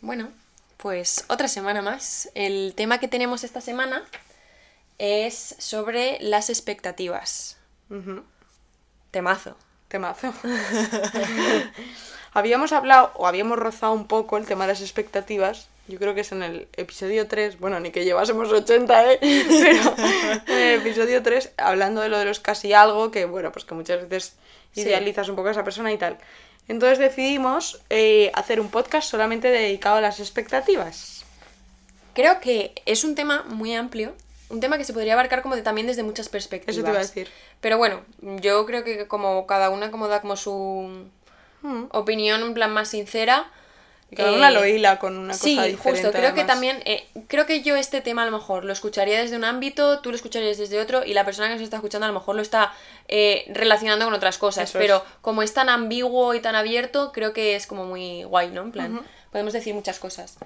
Bueno, pues otra semana más. El tema que tenemos esta semana es sobre las expectativas. Temazo. Temazo. habíamos hablado, o habíamos rozado un poco el tema de las expectativas. Yo creo que es en el episodio 3, bueno, ni que llevásemos 80, ¿eh? Pero en el episodio 3, hablando de lo de los casi algo, que bueno, pues que muchas veces Sí. idealizas un poco a esa persona y tal. Entonces decidimos eh, hacer un podcast solamente dedicado a las expectativas. Creo que es un tema muy amplio, un tema que se podría abarcar como de- también desde muchas perspectivas. Eso te iba a decir. Pero bueno, yo creo que como cada una como da como su Mm. opinión en plan más sincera. Y cada eh, una lo hila con una sí, cosa diferente. justo. Creo que también, eh, creo que yo este tema a lo mejor lo escucharía desde un ámbito, tú lo escucharías desde otro y la persona que nos está escuchando a lo mejor lo está eh, relacionando con otras cosas. Eso es. pero como es tan ambiguo y tan abierto, creo que es como muy guay, ¿no? En plan, podemos decir muchas cosas.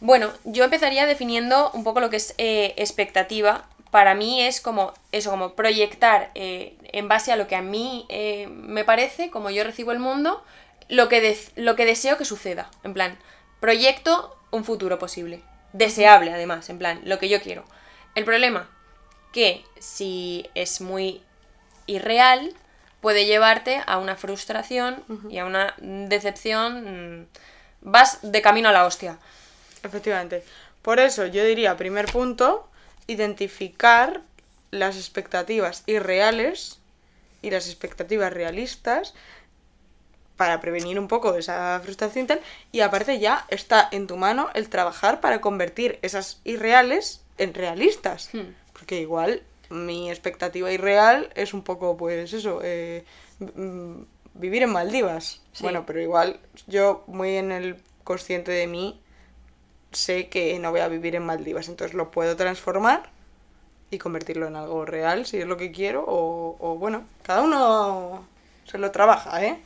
Bueno, yo empezaría definiendo un poco lo que es eh, expectativa. Para mí es como eso, como proyectar eh, en base a lo que a mí eh, me parece, como yo recibo el mundo, lo que, lo que deseo que suceda. En plan, proyecto un futuro posible. Deseable, además, en plan, lo que yo quiero. El problema, que si es muy irreal, puede llevarte a una frustración y a una decepción. mm, Vas de camino a la hostia. Efectivamente. Por eso yo diría, primer punto, identificar las expectativas irreales y las expectativas realistas para prevenir un poco esa frustración y tal. Y aparte ya está en tu mano el trabajar para convertir esas irreales en realistas. Hmm. Porque igual mi expectativa irreal es un poco, pues eso, eh, mm, vivir en Maldivas. Sí. Bueno, pero igual yo muy en el consciente de mí sé que no voy a vivir en Maldivas, entonces lo puedo transformar y convertirlo en algo real si es lo que quiero o, o bueno, cada uno se lo trabaja, ¿eh?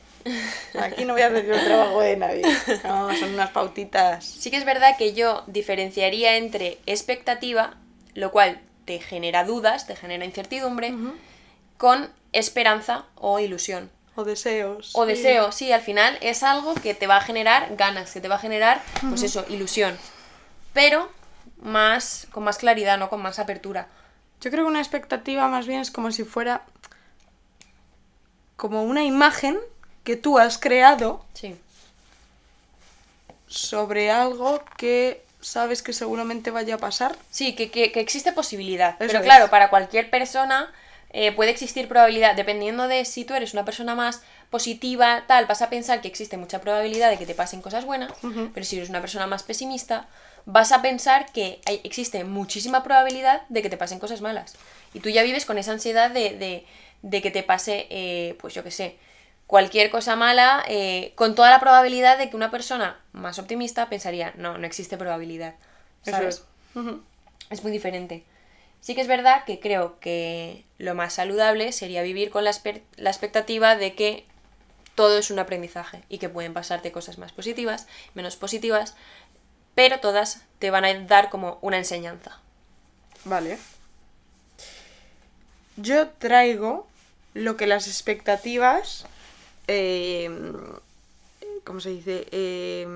Aquí no voy a hacer el trabajo de nadie. No, son unas pautitas. Sí que es verdad que yo diferenciaría entre expectativa, lo cual te genera dudas, te genera incertidumbre, con esperanza o ilusión. O deseos. O sí. deseo, sí, al final es algo que te va a generar ganas, que te va a generar, pues eso, ilusión. Pero más, con más claridad, ¿no? Con más apertura. Yo creo que una expectativa más bien es como si fuera como una imagen que tú has creado Sí. sobre algo que sabes que seguramente vaya a pasar. Sí, que, que- que existe posibilidad. Eso Pero es. claro, para cualquier persona eh, puede existir probabilidad, dependiendo de si tú eres una persona más positiva, tal, vas a pensar que existe mucha probabilidad de que te pasen cosas buenas, pero si eres una persona más pesimista, vas a pensar que hay- existe muchísima probabilidad de que te pasen cosas malas. Y tú ya vives con esa ansiedad de, de- de que te pase, eh, pues yo qué sé, cualquier cosa mala, eh, con toda la probabilidad de que una persona más optimista pensaría, no, no existe probabilidad. Eso ¿Sabes? es. Es muy diferente. Sí que es verdad que creo que lo más saludable sería vivir con la, la expectativa de que todo es un aprendizaje y que pueden pasarte cosas más positivas, menos positivas, pero todas te van a dar como una enseñanza. Vale. Yo traigo lo que las expectativas. Eh, ¿Cómo se dice? Eh,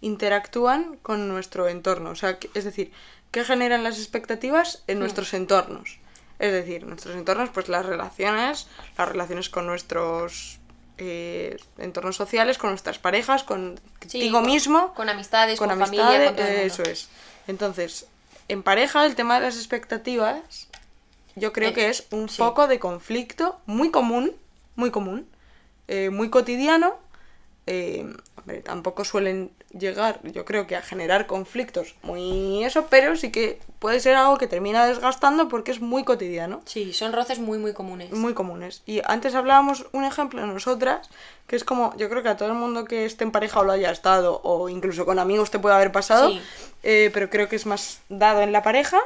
interactúan con nuestro entorno. O sea, es decir, ¿qué generan las expectativas en nuestros entornos? Es decir, nuestros entornos, pues las relaciones, las relaciones con nuestros eh, entornos sociales, con nuestras parejas, contigo con- mismo Con amistades, con, con familia, amistades, con todo el mundo. eso es. Entonces, en pareja el tema de las expectativas yo creo Eh, que es un sí. foco de conflicto muy común, muy común, eh, muy cotidiano. eh, hombre, tampoco suelen llegar, yo creo que a generar conflictos muy eso, pero sí que puede ser algo que termina desgastando porque es muy cotidiano Sí, son roces muy, muy comunes. muy comunes. Y antes hablábamos un ejemplo nosotras, que es como, yo creo que a todo el mundo que esté en pareja o lo haya estado, o incluso con amigos te puede haber pasado, Sí. eh, pero creo que es más dado en la pareja.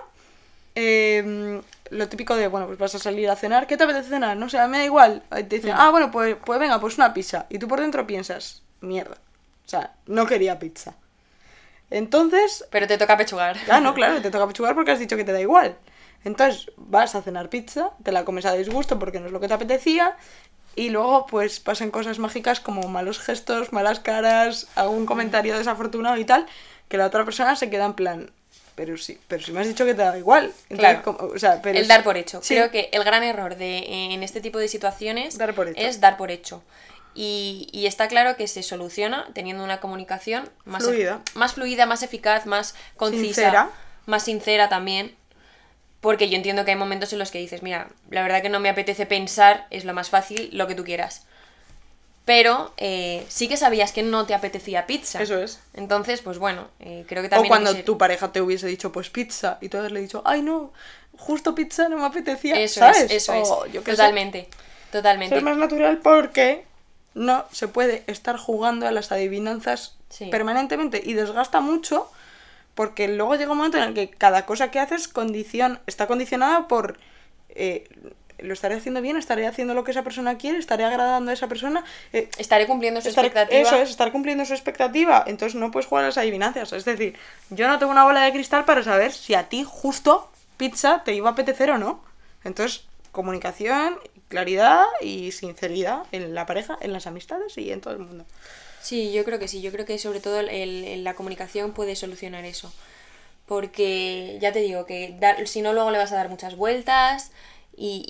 Eh, lo típico de, bueno, pues vas a salir a cenar, ¿qué te apetece cenar? No sé, a mí me da igual. Te dicen, ah, bueno, pues, pues venga, pues una pizza. Y tú por dentro piensas, mierda. O sea, no quería pizza. Entonces, Pero te toca pechugar. Ah, no, claro, te toca pechugar porque has dicho que te da igual. Entonces, vas a cenar pizza, te la comes a disgusto porque no es lo que te apetecía, y luego, pues, pasan cosas mágicas como malos gestos, malas caras, algún comentario desafortunado y tal, que la otra persona se queda en plan, pero sí, pero si me has dicho que te da igual. Entonces, Claro. como- o sea, pero el dar por hecho. Sí. Creo que el gran error de en este tipo de situaciones Dar por hecho. es dar por hecho. Y, y está claro que se soluciona teniendo una comunicación más ef- Fluida. más fluida, más eficaz, más concisa, Sincera. más sincera también. Porque yo entiendo que hay momentos en los que dices, mira, la verdad que no me apetece pensar, es lo más fácil, lo que tú quieras. Pero eh, sí que sabías que no te apetecía pizza. Eso es. Entonces, pues bueno, eh, creo que O también... hay que cuando ser- tu pareja te hubiese dicho, pues pizza, y tú le dicho, ay no, justo pizza no me apetecía, Eso ¿sabes? es, eso O es. yo qué sé. Totalmente, totalmente. Ser más natural porque no se puede estar jugando a las adivinanzas Sí. permanentemente y desgasta mucho porque luego llega un momento en el que cada cosa que haces condicion está condicionada por eh, lo estaré haciendo bien, estaré haciendo lo que esa persona quiere, estaré agradando a esa persona. eh, Estaré cumpliendo su expectativa. Eso es, estar cumpliendo su expectativa. Entonces no puedes jugar a las adivinanzas. Es decir, yo no tengo una bola de cristal para saber si a ti justo pizza te iba a apetecer o no. Entonces, comunicación, claridad y sinceridad en la pareja, en las amistades y en todo el mundo. Sí, yo creo que sí. Yo creo que sobre todo el- el- la comunicación puede solucionar eso. Porque ya te digo que dar- si no luego le vas a dar muchas vueltas y,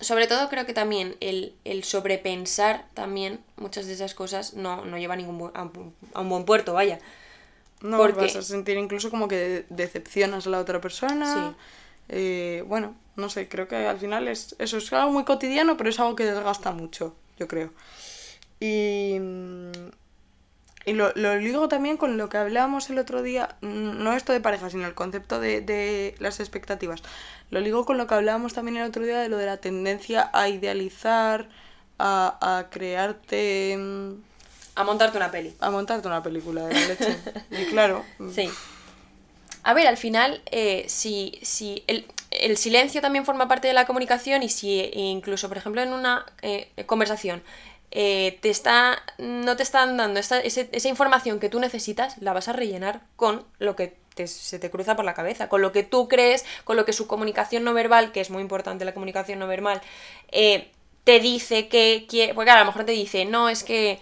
y sobre todo creo que también el, el sobrepensar también muchas de esas cosas no, no lleva a, ningún bu- a, un- a un buen puerto, vaya. No Porque- vas a sentir incluso como que decepcionas a la otra persona. Sí. Eh, bueno, no sé, creo que al final es, eso es algo muy cotidiano, pero es algo que desgasta mucho, yo creo. Y, mm, y lo, lo ligo también con lo que hablábamos el otro día, mm, no esto de pareja, sino el concepto de, de las expectativas. Lo ligo con lo que hablábamos también el otro día de lo de la tendencia a idealizar, a, a crearte... mm, A montarte una peli. a montarte una película de la leche. Y claro, mm, Sí. A ver, al final, eh, si, si el, el silencio también forma parte de la comunicación y si eh, incluso, por ejemplo, en una eh, conversación eh, te está, no te están dando esa información que tú necesitas, la vas a rellenar con lo que se te cruza por la cabeza, con lo que tú crees, con lo que su comunicación no verbal, que es muy importante la comunicación no verbal, eh, te dice que quiere, porque a lo mejor te dice, no, es que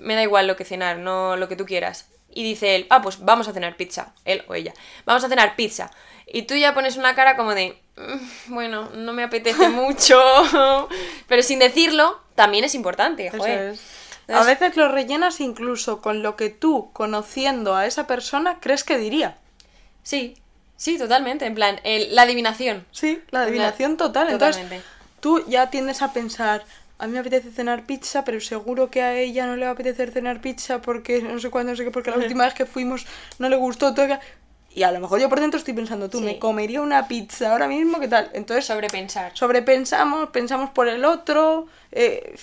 me da igual lo que cenar, no lo que tú quieras. Y dice él, ah, pues vamos a cenar pizza, él o ella, vamos a cenar pizza. Y tú ya pones una cara como de, "Mm, bueno, no me apetece mucho, pero sin decirlo, también es importante, joder. es. A veces lo rellenas incluso con lo que tú, conociendo a esa persona, crees que diría. Sí, sí, totalmente, en plan, el- la adivinación. Sí, la adivinación total. Entonces, Totalmente. tú ya tiendes a pensar, a mí me apetece cenar pizza, pero seguro que a ella no le va a apetecer cenar pizza porque no sé cuándo, no sé qué, porque la última vez que fuimos no le gustó. todo Y a lo mejor yo por dentro estoy pensando, tú, Sí. me comería una pizza ahora mismo, ¿qué tal? Entonces, Sobrepensar. sobrepensamos, pensamos por el otro, eh,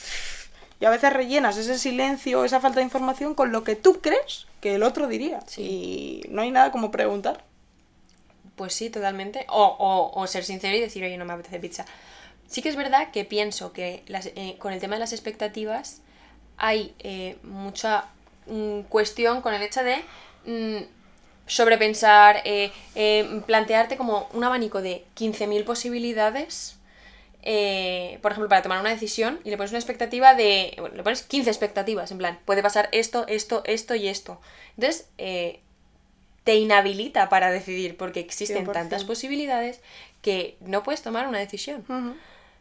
y a veces rellenas ese silencio, esa falta de información con lo que tú crees que el otro diría. Y no hay nada como preguntar. Pues sí, totalmente. O, o- o ser sincero y decir, oye, no me apetece pizza. Sí que es verdad que pienso que las- eh, con el tema de las expectativas hay eh, mucha mm, cuestión con el hecho de mm, sobrepensar, eh, eh, plantearte como un abanico de 15.000 posibilidades. eh, por ejemplo, para tomar una decisión y le pones una expectativa de. Bueno, le pones 15 expectativas, en plan, puede pasar esto, esto, esto y esto. Entonces, te inhabilita para decidir porque existen 100%. tantas posibilidades que no puedes tomar una decisión.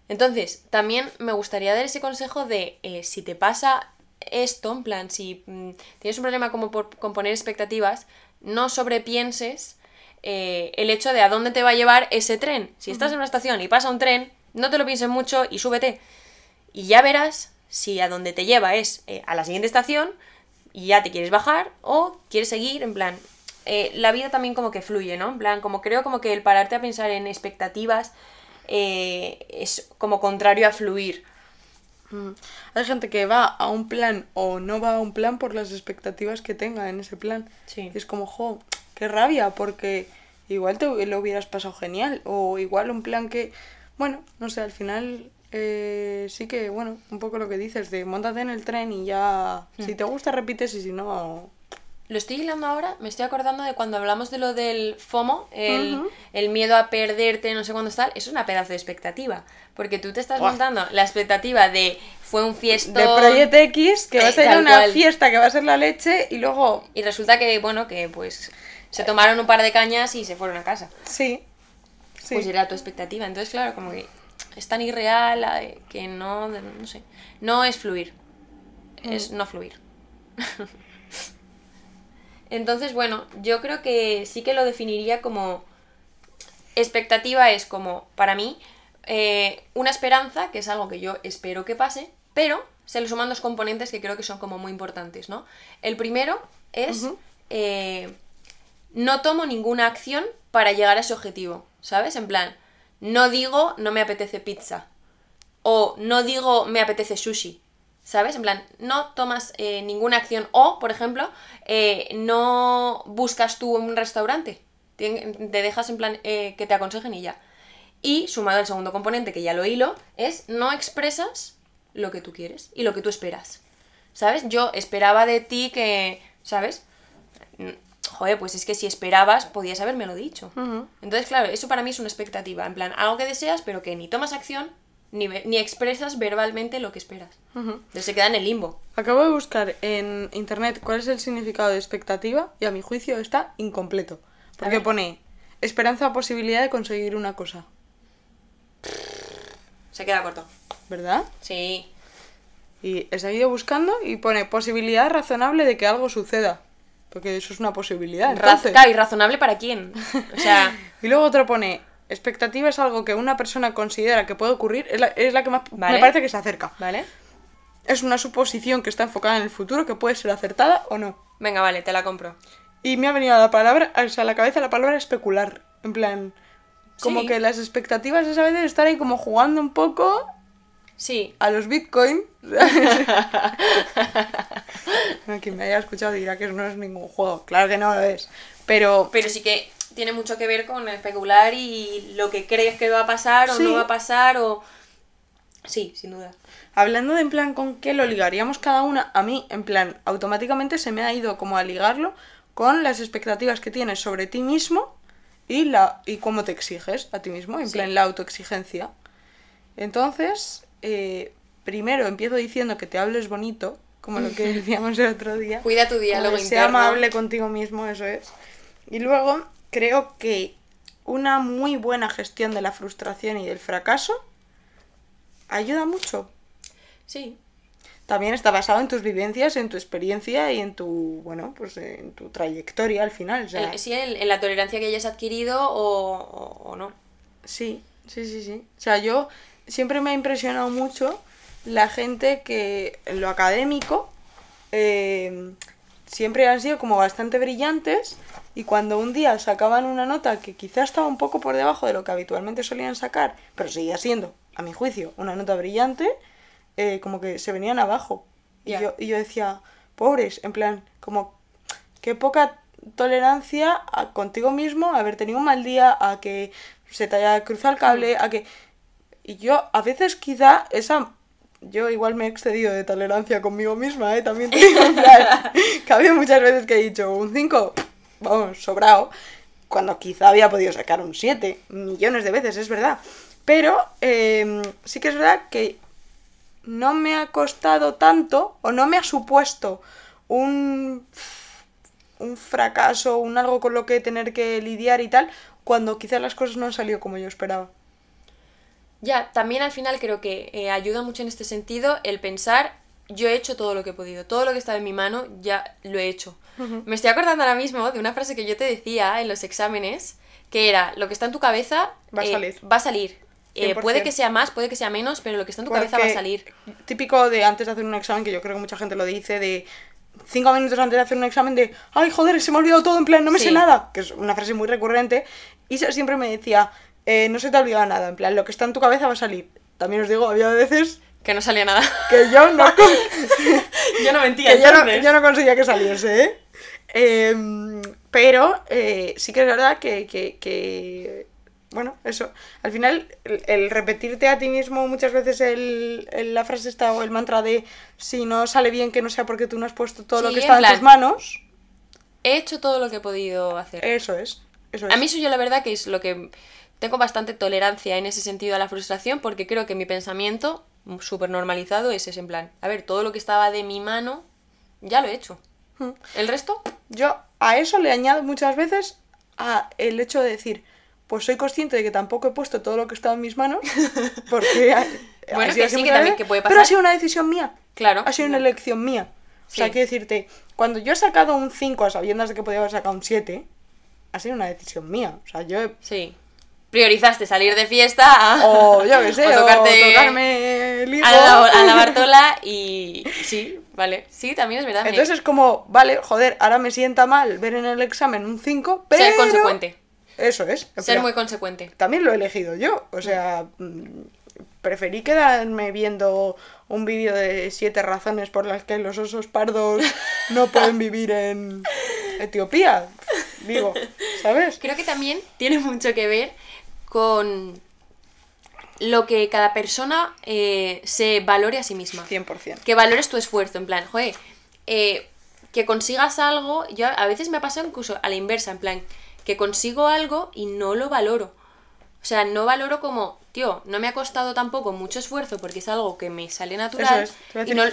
Entonces, también me gustaría dar ese consejo de si te pasa esto, en plan, si mm, tienes un problema como por, con poner expectativas, no sobrepienses eh, el hecho de a dónde te va a llevar ese tren. Si estás en una estación y pasa un tren, no te lo pienses mucho y súbete. Y ya verás si a donde te lleva es eh, a la siguiente estación y ya te quieres bajar o quieres seguir, en plan, eh, la vida también como que fluye, ¿no? En plan, como creo como que el pararte a pensar en expectativas es como contrario a fluir. Mm. Hay gente que va a un plan o no va a un plan por las expectativas que tenga en ese plan. Sí. Y es como, jo, qué rabia, porque igual te lo hubieras pasado genial. O igual un plan que, bueno, no sé, al final eh, sí que, bueno, un poco lo que dices, de montate en el tren y ya, si te gusta repites y si no, lo estoy hilando ahora, me estoy acordando de cuando hablamos de lo del FOMO, el, el miedo a perderte, no sé cuándo tal, eso es una pedazo de expectativa. Porque tú te estás montando la expectativa de fue un fiestón. De Project X, que va a ser una cual. fiesta, que va a ser la leche, y luego. Y resulta que, bueno, que pues se tomaron un par de cañas y se fueron a casa. Sí. Sí. Pues era tu expectativa. Entonces, claro, como que es tan irreal eh, que no, no sé, no es fluir. Es no fluir. Entonces, bueno, yo creo que sí que lo definiría como expectativa es como, para mí, eh, una esperanza, que es algo que yo espero que pase, pero se le suman dos componentes que creo que son como muy importantes, ¿no? El primero es, eh, no tomo ninguna acción para llegar a ese objetivo, ¿sabes? En plan, no digo no me apetece pizza, o no digo me apetece sushi, ¿sabes? En plan, no tomas eh, ninguna acción, o, por ejemplo, eh, no buscas tú un restaurante, te dejas en plan eh, que te aconsejen y ya. Y sumado al segundo componente, que ya lo hilo, es no expresas lo que tú quieres y lo que tú esperas. ¿Sabes? Yo esperaba de ti que, ¿sabes? Joder, pues es que si esperabas, podías habérmelo dicho. Entonces, claro, eso para mí es una expectativa. En plan, algo que deseas, pero que ni tomas acción, ni, ni expresas verbalmente lo que esperas. Entonces se queda en el limbo. Acabo de buscar en internet cuál es el significado de expectativa y a mi juicio está incompleto. Porque pone esperanza o posibilidad de conseguir una cosa. Se queda corto. ¿Verdad? Sí. Y he seguido buscando y pone posibilidad razonable de que algo suceda. Porque eso es una posibilidad. Entonces. ¿y razonable para quién? O sea, Y luego otro pone expectativa es algo que una persona considera que puede ocurrir. Es la, es la que más Vale. me parece que se acerca. ¿vale? Es una suposición que está enfocada en el futuro que puede ser acertada o no. Venga, vale, te la compro. Y me ha venido a la palabra, o sea, a la cabeza la palabra especular. En plan, como Sí. que las expectativas es a veces estar ahí como jugando un poco Sí. a los bitcoin. Quien me haya escuchado dirá que eso no es ningún juego. Claro que no lo es. Pero Pero sí que tiene mucho que ver con especular y lo que crees que va a pasar o Sí. no va a pasar o... Sí, sin duda. hablando de en plan con qué lo ligaríamos cada una, a mí, en plan, automáticamente se me ha ido como a ligarlo con las expectativas que tienes sobre ti mismo y, la, y cómo te exiges a ti mismo, en Sí. plan la autoexigencia. Entonces, eh, primero empiezo diciendo que te hables bonito, como lo que decíamos el otro día. Cuida tu diálogo. Sea amable contigo mismo, eso es. Y luego, creo que una muy buena gestión de la frustración y del fracaso ayuda mucho. Sí. También está basado en tus vivencias, en tu experiencia y en tu, bueno, pues en tu trayectoria al final. o sea, El- sí, en, en la tolerancia que hayas adquirido o, o- o no. Sí, sí, sí, sí. O sea, yo siempre me ha impresionado mucho la gente que en lo académico eh, siempre han sido como bastante brillantes y cuando un día sacaban una nota que quizá estaba un poco por debajo de lo que habitualmente solían sacar, pero seguía siendo, a mi juicio, una nota brillante, eh, como que se venían abajo. Y, yo, y yo decía, pobres, en plan, como qué poca tolerancia a contigo mismo, a haber tenido un mal día, a que se te haya cruzado el cable, a que... Y yo a veces quizá esa... Yo igual me he excedido de tolerancia conmigo misma, ¿eh? También te digo, en plan, que ha habido muchas veces que he dicho un 5, vamos, sobrado, cuando quizá había podido sacar un 7, millones de veces, es verdad. Pero eh, sí que es verdad que no me ha costado tanto o no me ha supuesto un, un fracaso, un algo con lo que tener que lidiar y tal, cuando quizás las cosas no han salido como yo esperaba. Ya, también al final creo que eh, ayuda mucho en este sentido el pensar, yo he hecho todo lo que he podido, todo lo que estaba en mi mano ya lo he hecho. Me estoy acordando ahora mismo de una frase que yo te decía en los exámenes, que era, lo que está en tu cabeza Va a eh, salir. Va a salir. Eh, 100%. puede que sea más, puede que sea menos, pero lo que está en tu cabeza va a Porque salir. Típico de antes de hacer un examen, que yo creo que mucha gente lo dice, de cinco minutos antes de hacer un examen de ¡Ay, joder, se me ha olvidado todo! En plan, no me sé Sí. nada. Que es una frase muy recurrente. Y siempre me decía, eh, no se te ha olvidado nada. En plan, lo que está en tu cabeza va a salir. También os digo, había veces Que no salía nada. que yo no, yo no mentía. que yo no, yo no conseguía que saliese, ¿eh? Em, pero eh, sí que es verdad que, que- que, bueno, eso, al final el, el repetirte a ti mismo muchas veces el, el- la frase esta o el mantra de si no sale bien que no sea porque tú no has puesto todo lo que está en, tus manos, he hecho todo lo que he podido hacer. Eso es. Eso es. A mí eso yo la verdad que es lo que tengo bastante tolerancia en ese sentido a la frustración porque creo que mi pensamiento súper normalizado es ese en plan, a ver, todo lo que estaba de mi mano ya lo he hecho. Hmm. El resto, Yo a eso le añado muchas veces a el hecho de decir, pues soy consciente de que tampoco he puesto todo lo que estaba en mis manos, porque Bueno, que sí, que también que puede pero pasar. ha sido una decisión mía. claro. Ha sido una elección mía. O sea, Sí. quiero decirte, cuando yo he sacado un 5 a sabiendas de que podía haber sacado un 7, ha sido una decisión mía. O sea, yo he... Sí. Priorizaste salir de fiesta a... O yo qué sé, o o, tocarte tocarme el a la, a la Bartola y... Sí, vale. Sí, también es verdad. Entonces es como, vale, joder, ahora me sienta mal ver en el examen un 5, pero... Ser consecuente. Eso es. Ser muy consecuente. También lo he elegido yo. O sea, mm, preferí quedarme viendo un vídeo de siete razones por las que los osos pardos no pueden vivir en Etiopía. Digo, ¿sabes? Creo que también tiene mucho que ver con lo que cada persona eh, se valore a sí misma. 100%. Que valores tu esfuerzo, en plan, joder, eh, que consigas algo, yo a veces me ha pasado incluso a la inversa, en plan, que consigo algo y no lo valoro. O sea, no valoro como, tío, no me ha costado tampoco mucho esfuerzo porque es algo que me sale natural Eso es, y no,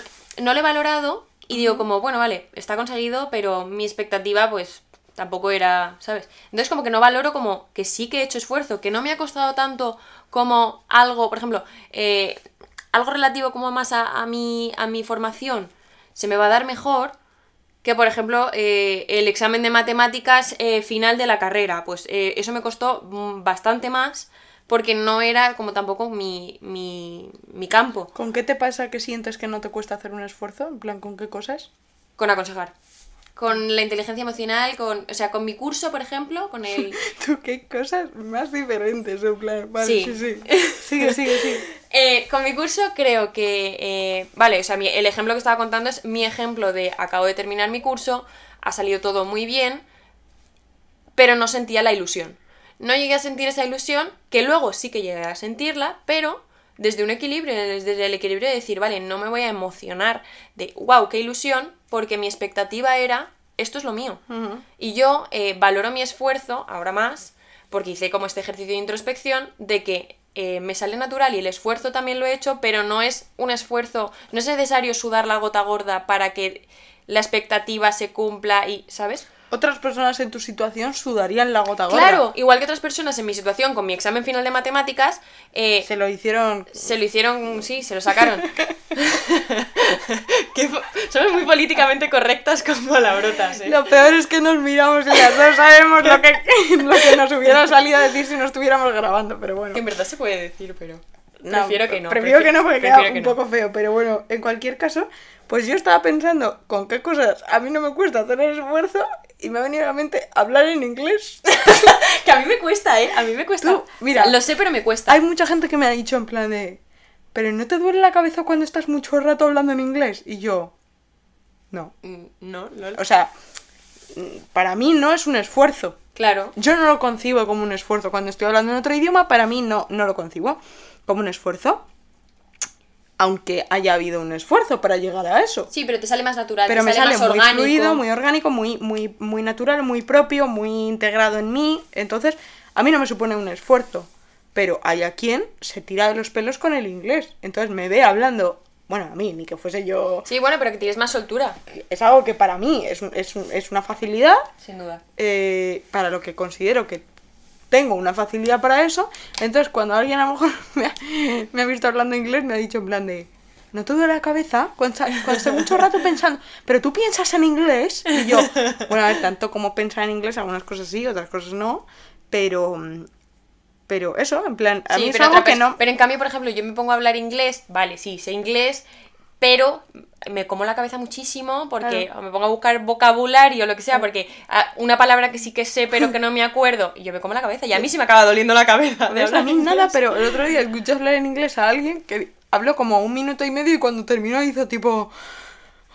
no lo he valorado y digo como, bueno, vale, está conseguido, pero mi expectativa pues tampoco era, ¿sabes? Entonces como que no valoro como que sí que he hecho esfuerzo, que no me ha costado tanto como algo, por ejemplo, eh, algo relativo como más a, a mi, a mi formación se me va a dar mejor que, por ejemplo, eh, el examen de matemáticas eh, final de la carrera. Pues eh, eso me costó mm, bastante más porque no era como tampoco mi, mi, mi campo ¿Con qué te pasa que sientes que no te cuesta hacer un esfuerzo? En plan, ¿con qué cosas? con aconsejar. Con la inteligencia emocional, con, o sea, con mi curso, por ejemplo, con el... ¿Tú qué cosas más diferentes? En plan, vale, Sí. sí, sí. Sigue, sigue, sigue. Eh, con mi curso creo que, eh, vale, o sea, mi- el ejemplo que estaba contando es mi ejemplo de acabo de terminar mi curso, ha salido todo muy bien, pero no sentía la ilusión. No llegué a sentir esa ilusión, que luego sí que llegué a sentirla, pero desde un equilibrio, desde el equilibrio de decir, vale, no me voy a emocionar de, wow, qué ilusión, porque mi expectativa era, esto es lo mío. Y yo eh, valoro mi esfuerzo, ahora más, porque hice como este ejercicio de introspección, de que eh, me sale natural y el esfuerzo también lo he hecho, pero no es un esfuerzo, no es necesario sudar la gota gorda para que la expectativa se cumpla y, ¿sabes? Otras personas en tu situación sudarían la gota gorda. Claro, igual que otras personas en mi situación con mi examen final de matemáticas, eh, Se lo hicieron... se lo hicieron, sí, se lo sacaron. Que Somos muy políticamente correctas con palabrotas, ¿eh? Lo peor es que nos miramos y las dos sabemos lo que, lo que nos hubiera salido a decir si no estuviéramos grabando, pero bueno. Que en verdad se puede decir, pero... No, prefiero que no. Prefiero que no porque queda que un no. poco feo, pero bueno, en cualquier caso, pues yo estaba pensando con qué cosas a mí no me cuesta hacer el esfuerzo y me ha venido a la mente hablar en inglés. Que a mí me cuesta, ¿eh? A mí me cuesta. Tú, mira, lo sé, pero me cuesta. Hay mucha gente que me ha dicho en plan de, pero ¿no te duele la cabeza cuando estás mucho rato hablando en inglés? Y yo, no. Mm, No, no. O sea, mm, para mí no es un esfuerzo. Claro. Yo no lo concibo como un esfuerzo. Cuando estoy hablando en otro idioma, para mí no, no lo concibo como un esfuerzo. Aunque haya habido un esfuerzo para llegar a eso. Sí, pero te sale más natural. Pero te me sale más muy orgánico. fluido, muy orgánico, muy, muy, muy natural, muy propio, muy integrado en mí. Entonces, a mí no me supone un esfuerzo. Pero hay a quien se tira de los pelos con el inglés. Entonces me ve hablando. Bueno, a mí, ni que fuese yo. Sí, bueno, pero que tienes más soltura. Es algo que para mí es, es, es una facilidad Sin duda. eh, para lo que considero que tengo una facilidad para eso. Entonces, cuando alguien a lo mejor me ha, me ha visto hablando inglés, me ha dicho en plan de. ¿No te duele la cabeza? Cuando, cuando estoy mucho rato pensando, pero tú piensas en inglés. Y yo, bueno, a ver, tanto como pensar en inglés, algunas cosas sí, otras cosas no. Pero. Pero eso, en plan, a sí, mí es algo que no. pero en cambio, por ejemplo, yo me pongo a hablar inglés, vale, sí, sé inglés, pero me como la cabeza muchísimo porque me pongo a buscar vocabulario o lo que sea, porque ah, una palabra que sí que sé pero que no me acuerdo, y yo me como la cabeza y a mí sí me acaba doliendo la cabeza. de mí inglés. nada, pero el otro día escuché hablar en inglés a alguien que habló como un minuto y medio y cuando terminó hizo tipo.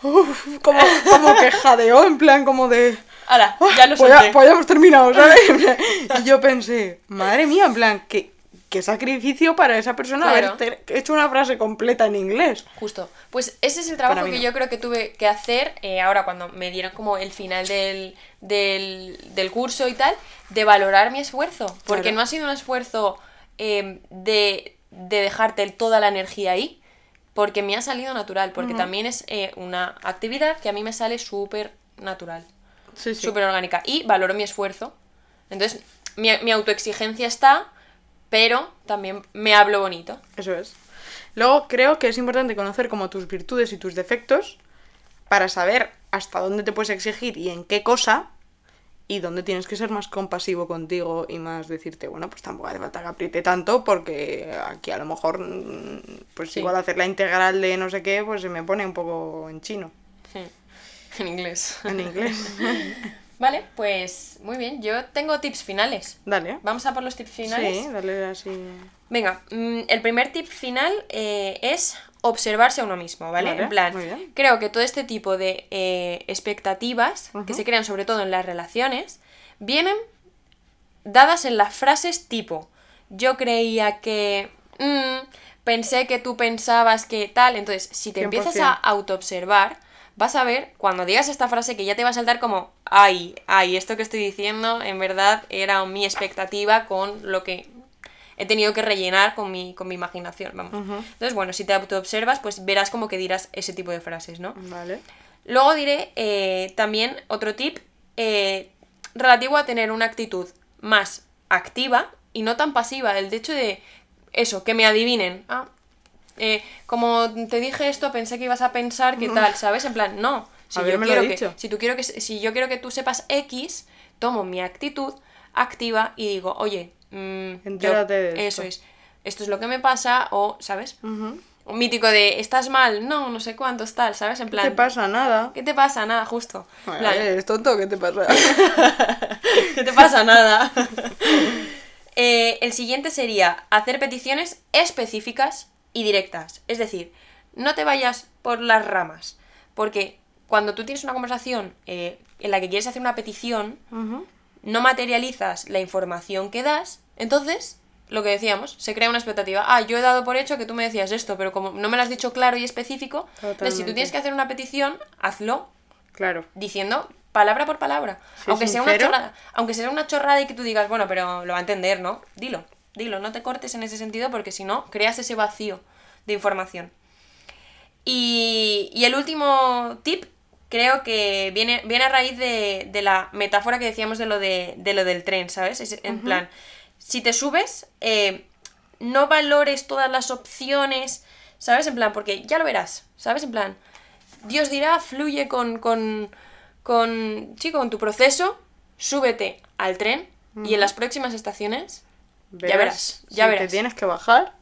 uf, como, como que jadeó, en plan como de. Hala, ya lo pues, ya, pues ya hemos terminado, ¿sabes? y yo pensé, madre mía, en plan, que, qué sacrificio para esa persona Claro. haber hecho una frase completa en inglés. Justo. Pues ese es el trabajo que no. yo creo que tuve que hacer eh, ahora cuando me dieron como el final del, del, del curso y tal, de valorar mi esfuerzo. Porque Claro. no ha sido un esfuerzo eh, de, de dejarte toda la energía ahí, porque me ha salido natural, porque también es eh, una actividad que a mí me sale súper natural, Sí, sí. súper orgánica. Y valoro mi esfuerzo. Entonces, mi, mi autoexigencia está, pero también me hablo bonito. Eso es. Luego creo que es importante conocer como tus virtudes y tus defectos para saber hasta dónde te puedes exigir y en qué cosa y dónde tienes que ser más compasivo contigo y más decirte, bueno, pues tampoco hace falta que apriete tanto porque aquí a lo mejor, mm, pues Sí. igual hacer la integral de no sé qué, pues se me pone un poco en chino, En inglés. en inglés. Vale, pues muy bien. Yo tengo tips finales. Dale. Vamos a por los tips finales. Sí, dale así. Venga, mm, el primer tip final eh, es observarse a uno mismo, ¿vale? Vale, en plan, creo que todo este tipo de eh, expectativas que se crean sobre todo en las relaciones vienen dadas en las frases tipo yo creía que mm, pensé que tú pensabas que tal entonces si te empiezas a 100%. autoobservar vas a ver cuando digas esta frase que ya te va a saltar como ay ay esto que estoy diciendo en verdad era mi expectativa con lo que he tenido que rellenar con mi, con mi imaginación vamos entonces bueno si te autoobservas pues verás como que dirás ese tipo de frases no Vale. Luego diré eh, también otro tip eh, relativo a tener una actitud más activa y no tan pasiva. El hecho de eso, que me adivinen. Ah, eh, como te dije esto, pensé que ibas a pensar que tal, ¿sabes? En plan, no. Si yo, quiero que, dicho. si, tú quiero que, si yo quiero que tú sepas X, tomo mi actitud activa y digo, oye, mm, yo- Entérate de eso esto. es. Esto es lo que me pasa, o, ¿sabes? Un mítico de, ¿estás mal? No, no sé cuántos, tal, ¿sabes? En ¿Qué plan, te pasa? Nada. ¿Qué te pasa? Nada, justo. Plan, ¿Eres tonto? ¿Qué te pasa? ¿Qué te pasa? Nada. Eh, el siguiente sería hacer peticiones específicas y directas. Es decir, no te vayas por las ramas. Porque cuando tú tienes una conversación eh, en la que quieres hacer una petición, no materializas la información que das, entonces, lo que decíamos, se crea una expectativa. Ah, yo he dado por hecho que tú me decías esto, pero como no me lo has dicho claro y específico, entonces si tú tienes que hacer una petición, hazlo Claro. diciendo palabra por palabra. Aunque sea una chorrada, aunque sea una chorrada y que tú digas, bueno, pero lo va a entender, ¿no? Dilo, dilo, no te cortes en ese sentido porque si no, creas ese vacío de información. Y, y el último tip creo que viene, viene a raíz de, de la metáfora que decíamos de lo, de, de lo del tren, ¿sabes? Es en plan, si te subes, eh, no valores todas las opciones, ¿sabes? En plan, porque ya lo verás, ¿sabes? En plan, Dios dirá, fluye con, con, con, sí, con tu proceso, súbete al tren y en las próximas estaciones Ya verás, ya si verás. te tienes que bajar,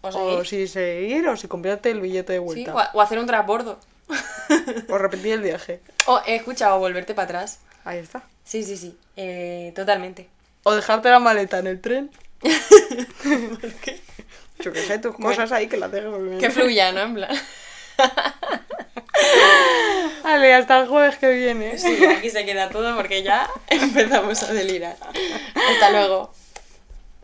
o, si seguir, o si comprarte el billete de sí, vuelta. o, a- o hacer un transbordo. O repetir el viaje. O, eh, escucha, o volverte para atrás. Ahí está. Sí, sí, sí, eh, totalmente. O dejarte la maleta en el tren. Yo qué sé, tus cosas ahí que las dejes primero. Que fluya, ¿no? En plan. Vale, hasta el jueves que viene. Sí, aquí se queda todo porque ya empezamos a delirar. Hasta luego.